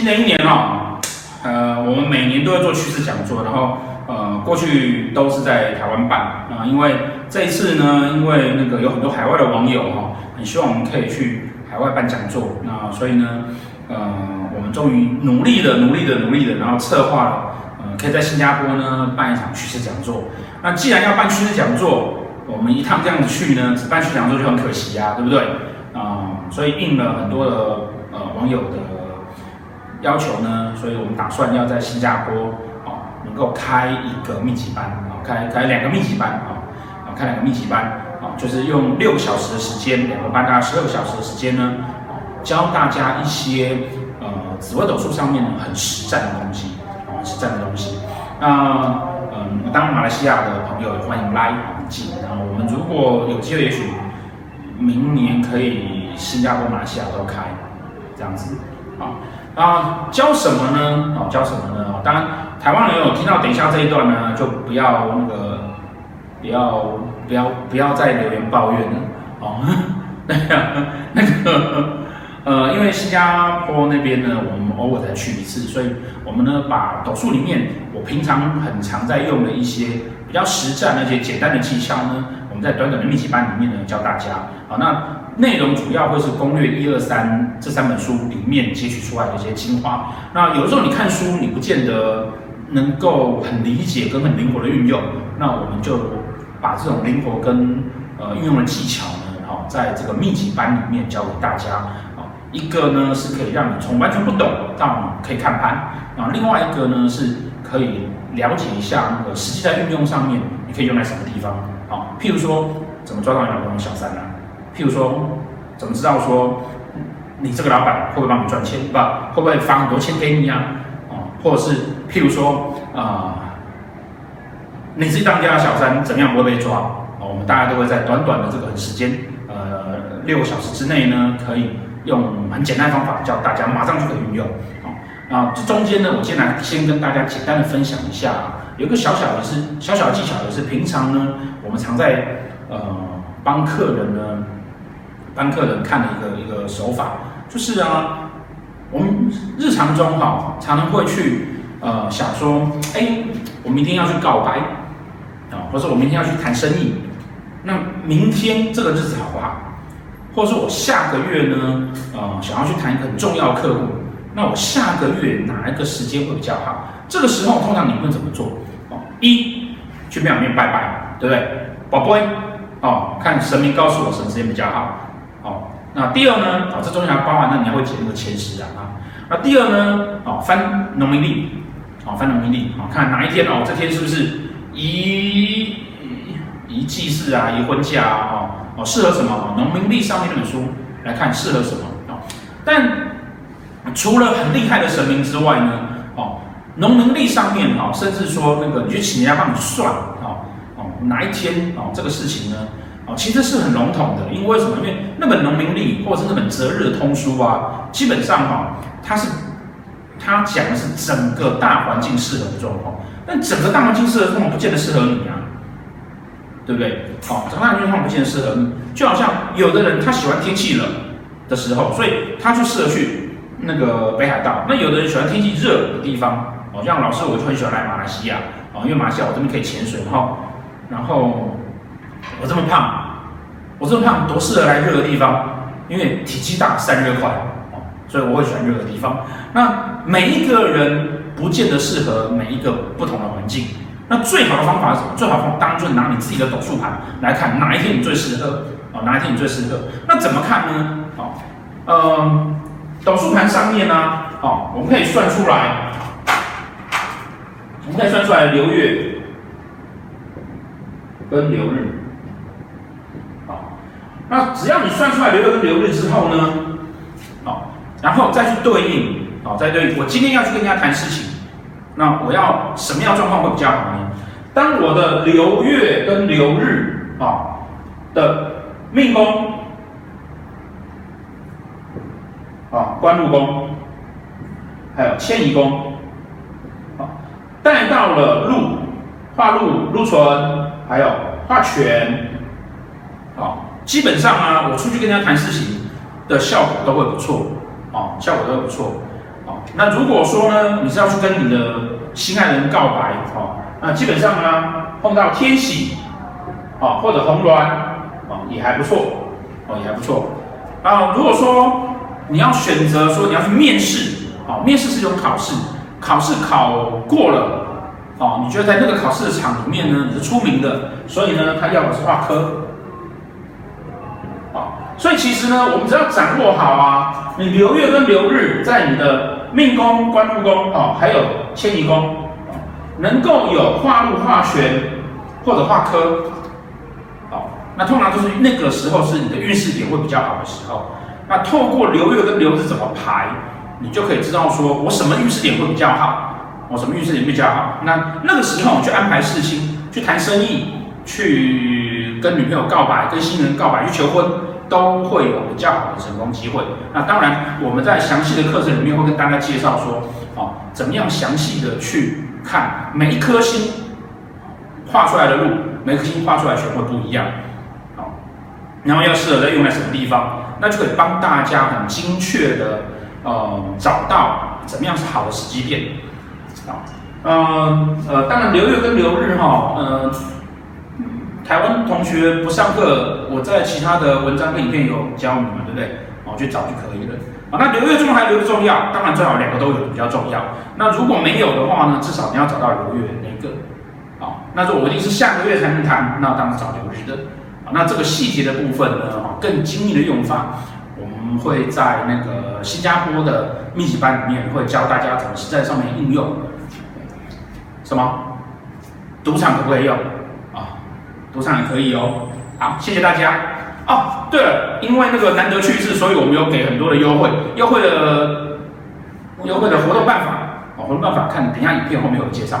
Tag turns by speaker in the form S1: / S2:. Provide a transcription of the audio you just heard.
S1: 新的一年哦，呃，我们每年都会做趋势讲座，然后呃，过去都是在台湾办啊，因为这一次呢，因为那个有很多海外的网友哈，很希望我们可以去海外办讲座，那所以呢，呃，我们终于努力的、努力的、努力的，然后策划了，呃，可以在新加坡呢办一场趋势讲座。那既然要办趋势讲座，我们一趟这样子去呢，只办趋势讲座就很可惜啊，对不对？啊、所以应了很多的呃网友的要求呢，所以我们打算要在新加坡啊、能够开一个密集班啊、开开两个密集班啊，开两个密集班啊、就是用六个小时的时间，两个班大概十二个小时的时间呢，啊、教大家一些呃紫微斗数上面很实战的东西啊，实战的东西，那、嗯，当马来西亚的朋友欢迎来进，然后我们如果有机会，也许明年可以新加坡、马来西亚都开这样子啊啊，教什么呢？哦，教什么呢？哦当然，台湾人有听到等一下这一段呢，就不要那个，不要不要不要再留言抱怨了哦。那个那个。呃，因为新加坡那边呢，我们偶尔才去一次，所以我们呢把斗数里面我平常很常在用的一些比较实战那些简单的技巧呢，我们在短短的密集班里面呢教大家。好，那内容主要会是攻略一二三这三本书里面截取出来的一些精华。那有的时候你看书，你不见得能够很理解跟很灵活的运用，那我们就把这种灵活跟呃运用的技巧呢，好，在这个密集班里面教给大家。一个呢是可以让你从完全不懂到可以看盘啊，另外一个呢是可以了解一下那个实际在运用上面，你可以用在什么地方啊？譬如说怎么抓到你老公小三呢？譬如说怎么知道说你这个老板会不会帮你赚钱，不会不会发很多钱给你呀？啊，或者是譬如说啊，你自己当家的小三怎么样不会被抓？啊，我们大家都会在短短的这个时间，呃，六个小时之内呢，可以。用很简单的方法教大家马上就可以运用，好，啊，这中间呢，我先来先跟大家简单的分享一下，有一个小小的是小小的技巧，也是平常呢，我们常在呃帮客人呢帮客人看的一个一个手法，就是啊，我们日常中哈常常会去呃想说，哎，我明天要去告白啊，或者我明天要去谈生意，那明天这个日子好不好？或者说我下个月呢，呃，想要去谈一个很重要客户，那我下个月哪一个时间会比较好？这个时候通常你会怎么做？哦，一去庙里面拜拜，对不对？宝贝，哦，看神明告诉我什么时间比较好。那第二呢？啊，这中间还包含那你还会解那个前十啊啊。那第二呢？啊，翻农民历，啊，翻农民历，啊，看哪一天哦，这天是不是宜宜祭祀啊，宜婚嫁啊？哦。哦，适合什么？农民历上面那本书来看适合什么？哦，但除了很厉害的神明之外呢，哦，农民历上面哦，甚至说那个你去请人家帮你算，哦哦，哪一天哦，这个事情呢，其实是很笼统的，因为为什么？因为那本农民历或者是那本择日通书啊，基本上哈，它是它讲的是整个大环境适合的状况，但整个大环境适合的状况不见得适合你啊。对不对？好，整个大环境不见得适合你，就好像有的人他喜欢天气冷的时候，所以他就适合去那个北海道。那有的人喜欢天气热的地方，哦，像老师我就很喜欢来马来西亚，哦，因为马来西亚我这边可以潜水，然后，然后我这么胖，我这么胖多适合来热的地方，因为体积大散热快，所以我会选热的地方。那每一个人不见得适合每一个不同的环境。那最好的方法是什么？最好方当做拿你自己的斗数盘来看哪一天你最适合哦，哪一天你最适合？那怎么看呢？哦，呃，斗数盘上面呢，哦，我们可以算出来，我们可以算出来流月跟流日，那只要你算出来流月跟流日之后呢，好，然后再去对应，好，再对应，我今天要去跟人家谈事情。那我要什么样状况会比较好呢？当我的流月跟流日啊的命宫啊官禄宫，还有迁移宫啊带到了禄化禄禄存，还有化权，啊，基本上啊，我出去跟人家谈事情的效果都会不错啊，效果都会不错啊。那如果说呢，你是要去跟你的心爱人告白，哦，那基本上呢，碰到天喜，哦，或者红鸾，哦，也还不错，哦，也还不错。啊，如果说你要选择说你要去面试，哦，面试是一种考试，考试考过了，哦，你觉得在那个考试的场里面呢，你是出名的，所以呢，他要的是化科。所以其实呢，我们只要掌握好啊，你流月跟流日在你的命宫、官禄宫哦，还有迁移宫，能够有化禄、化权或者化科，哦，那通常就是那个时候是你的运势点会比较好的时候。那透过流月跟流日怎么排，你就可以知道说我什么运势点会比较好，我什么运势点比较好。那那个时候去安排事情，去谈生意，去跟女朋友告白，跟新人告白，去求婚。都会有比较好的成功机会。那当然，我们在详细的课程里面会跟大家介绍说，哦，怎么样详细的去看每一颗星画出来的路，每颗星画出来全会不一样，好，然后要适合在用在什么地方，那就可以帮大家很精确的，呃，找到怎么样是好的时机点，好，嗯，呃，当然流月跟流日哈，呃。台湾同学不上课，我在其他的文章跟影片有教你们，对不对？哦，去找就可以了。啊，那流月重要还是流日重要？当然最好两个都有比较重要。那如果没有的话呢？至少你要找到流月那个。啊，那如果我一定是下个月才能谈，那当然找流日的。啊，那这个细节的部分呢？啊，更精密的用法，我们会在那个新加坡的密集班里面会教大家怎么在上面应用。什么？赌场可不可以用？多上也可以哦，好，谢谢大家。哦，对了，因为那个难得去一次，所以我们有给很多的优惠，优惠的优惠的活动办法，哦，活动办法看，等一下影片后面有介绍。